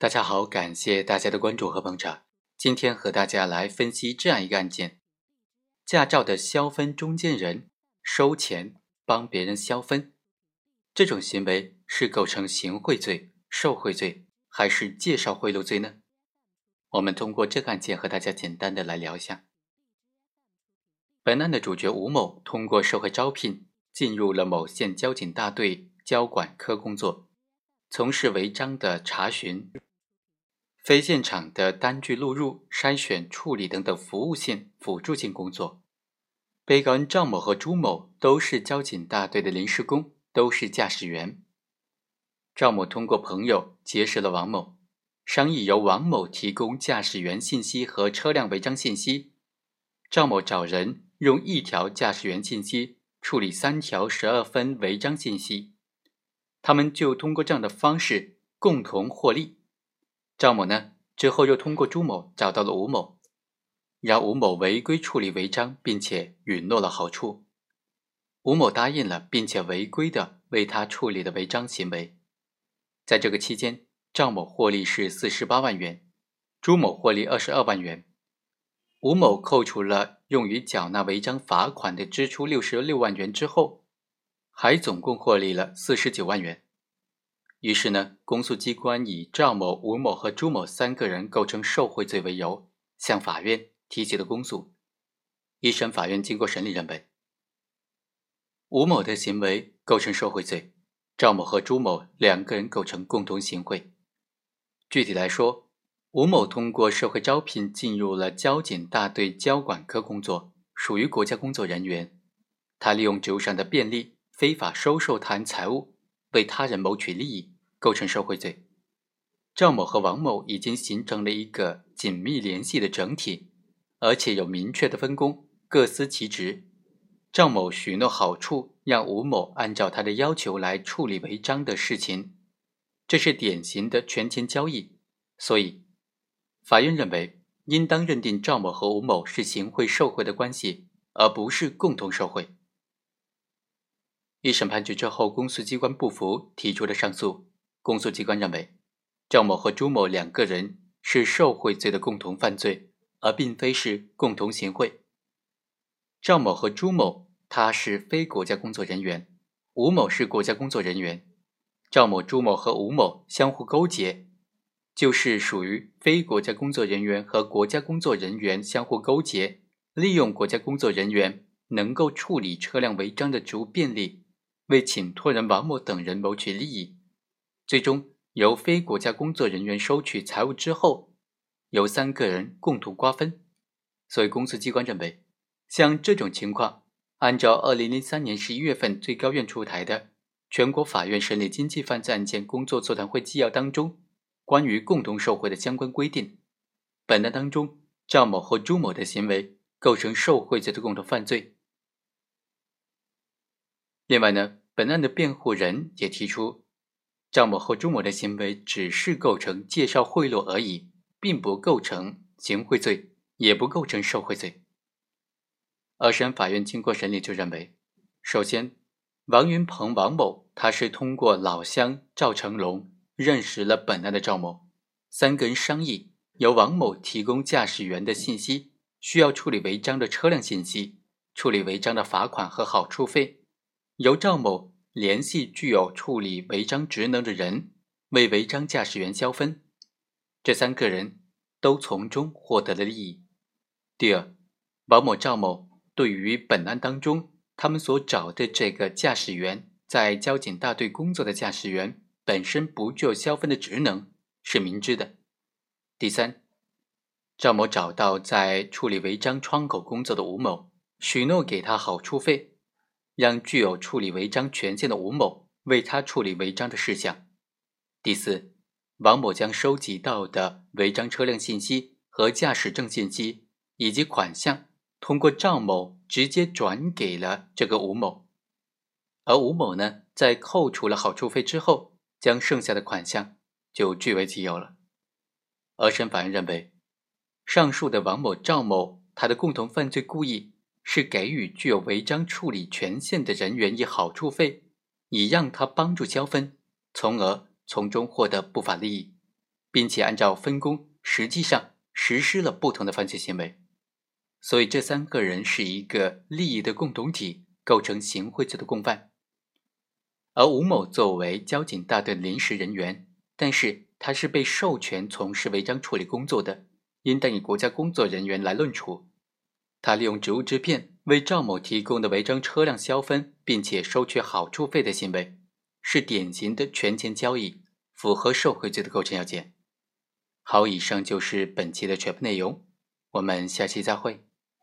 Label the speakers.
Speaker 1: 大家好，感谢大家的关注和捧场。今天和大家来分析这样一个案件：驾照的销分中间人收钱帮别人销分，这种行为是构成行贿罪、受贿罪，还是介绍贿赂罪呢？我们通过这个案件和大家简单的来聊一下。本案的主角吴某通过社会招聘进入了某县交警大队交管科工作，从事违章的查询。非现场的单据录入、筛选、处理等等服务性、辅助性工作。被告人赵某和朱某都是交警大队的临时工，都是驾驶员。赵某通过朋友结识了王某，商议由王某提供驾驶员信息和车辆违章信息，赵某找人用一条驾驶员信息处理三条十二分违章信息，他们就通过这样的方式共同获利。赵某呢，之后又通过朱某找到了吴某，让吴某违规处理违章，并且允诺了好处。吴某答应了，并且违规的为他处理的违章行为。在这个期间，赵某获利是四十八万元，朱某获利二十二万元。吴某扣除了用于缴纳违章罚款的支出六十六万元之后，还总共获利了四十九万元。于是呢，公诉机关以赵某、吴某和朱某三个人构成受贿罪为由，向法院提起了公诉。一审法院经过审理认为，吴某的行为构成受贿罪，赵某和朱某两个人构成共同行贿。具体来说，吴某通过社会招聘进入了交警大队交管科工作，属于国家工作人员。他利用职务上的便利，非法收受他人财物。为他人谋取利益，构成受贿罪。赵某和王某已经形成了一个紧密联系的整体，而且有明确的分工，各司其职。赵某许诺好处，让吴某按照他的要求来处理违章的事情，这是典型的权钱交易。所以，法院认为应当认定赵某和吴某是行贿受贿的关系，而不是共同受贿。一审判决之后，公诉机关不服，提出了上诉。公诉机关认为，赵某和朱某两个人是受贿罪的共同犯罪，而并非是共同行贿。赵某和朱某他是非国家工作人员，吴某是国家工作人员。赵某、朱某和吴某相互勾结，就是属于非国家工作人员和国家工作人员相互勾结，利用国家工作人员能够处理车辆违章的职务便利。为请托人王某等人谋取利益，最终由非国家工作人员收取财物之后，由三个人共同瓜分。所以，公诉机关认为，像这种情况，按照二零零三年十一月份最高院出台的全国法院审理经济犯罪案件工作座谈会纪要当中关于共同受贿的相关规定，本案当中赵某和朱某的行为构成受贿罪的共同犯罪。另外呢，本案的辩护人也提出，赵某和朱某的行为只是构成介绍贿赂而已，并不构成行贿罪，也不构成受贿罪。二审法院经过审理就认为，首先，王云鹏王某他是通过老乡赵成龙认识了本案的赵某，三个人商议，由王某提供驾驶员的信息，需要处理违章的车辆信息，处理违章的罚款和好处费。由赵某联系具有处理违章职能的人，为违章驾驶员交分，这三个人都从中获得了利益。第二，王某、赵某对于本案当中他们所找的这个驾驶员，在交警大队工作的驾驶员本身不具有消分的职能，是明知的。第三，赵某找到在处理违章窗口工作的吴某，许诺给他好处费。让具有处理违章权限的吴某为他处理违章的事项。第四，王某将收集到的违章车辆信息和驾驶证信息以及款项，通过赵某直接转给了这个吴某，而吴某呢，在扣除了好处费之后，将剩下的款项就据为己有了。二审法院认为，上述的王某、赵某他的共同犯罪故意。是给予具有违章处理权限的人员以好处费，以让他帮助交分，从而从中获得不法利益。并且按照分工，实际上实施了不同的犯罪行为。所以，这三个人是一个利益的共同体，构成行贿罪的共犯。而吴某作为交警大队临时人员，但是他是被授权从事违章处理工作的，应当以国家工作人员来论处。他利用职务之便为赵某提供的违章车辆消分，并且收取好处费的行为，是典型的权钱交易，符合受贿罪的构成要件。好，以上就是本期的全部内容，我们下期再会。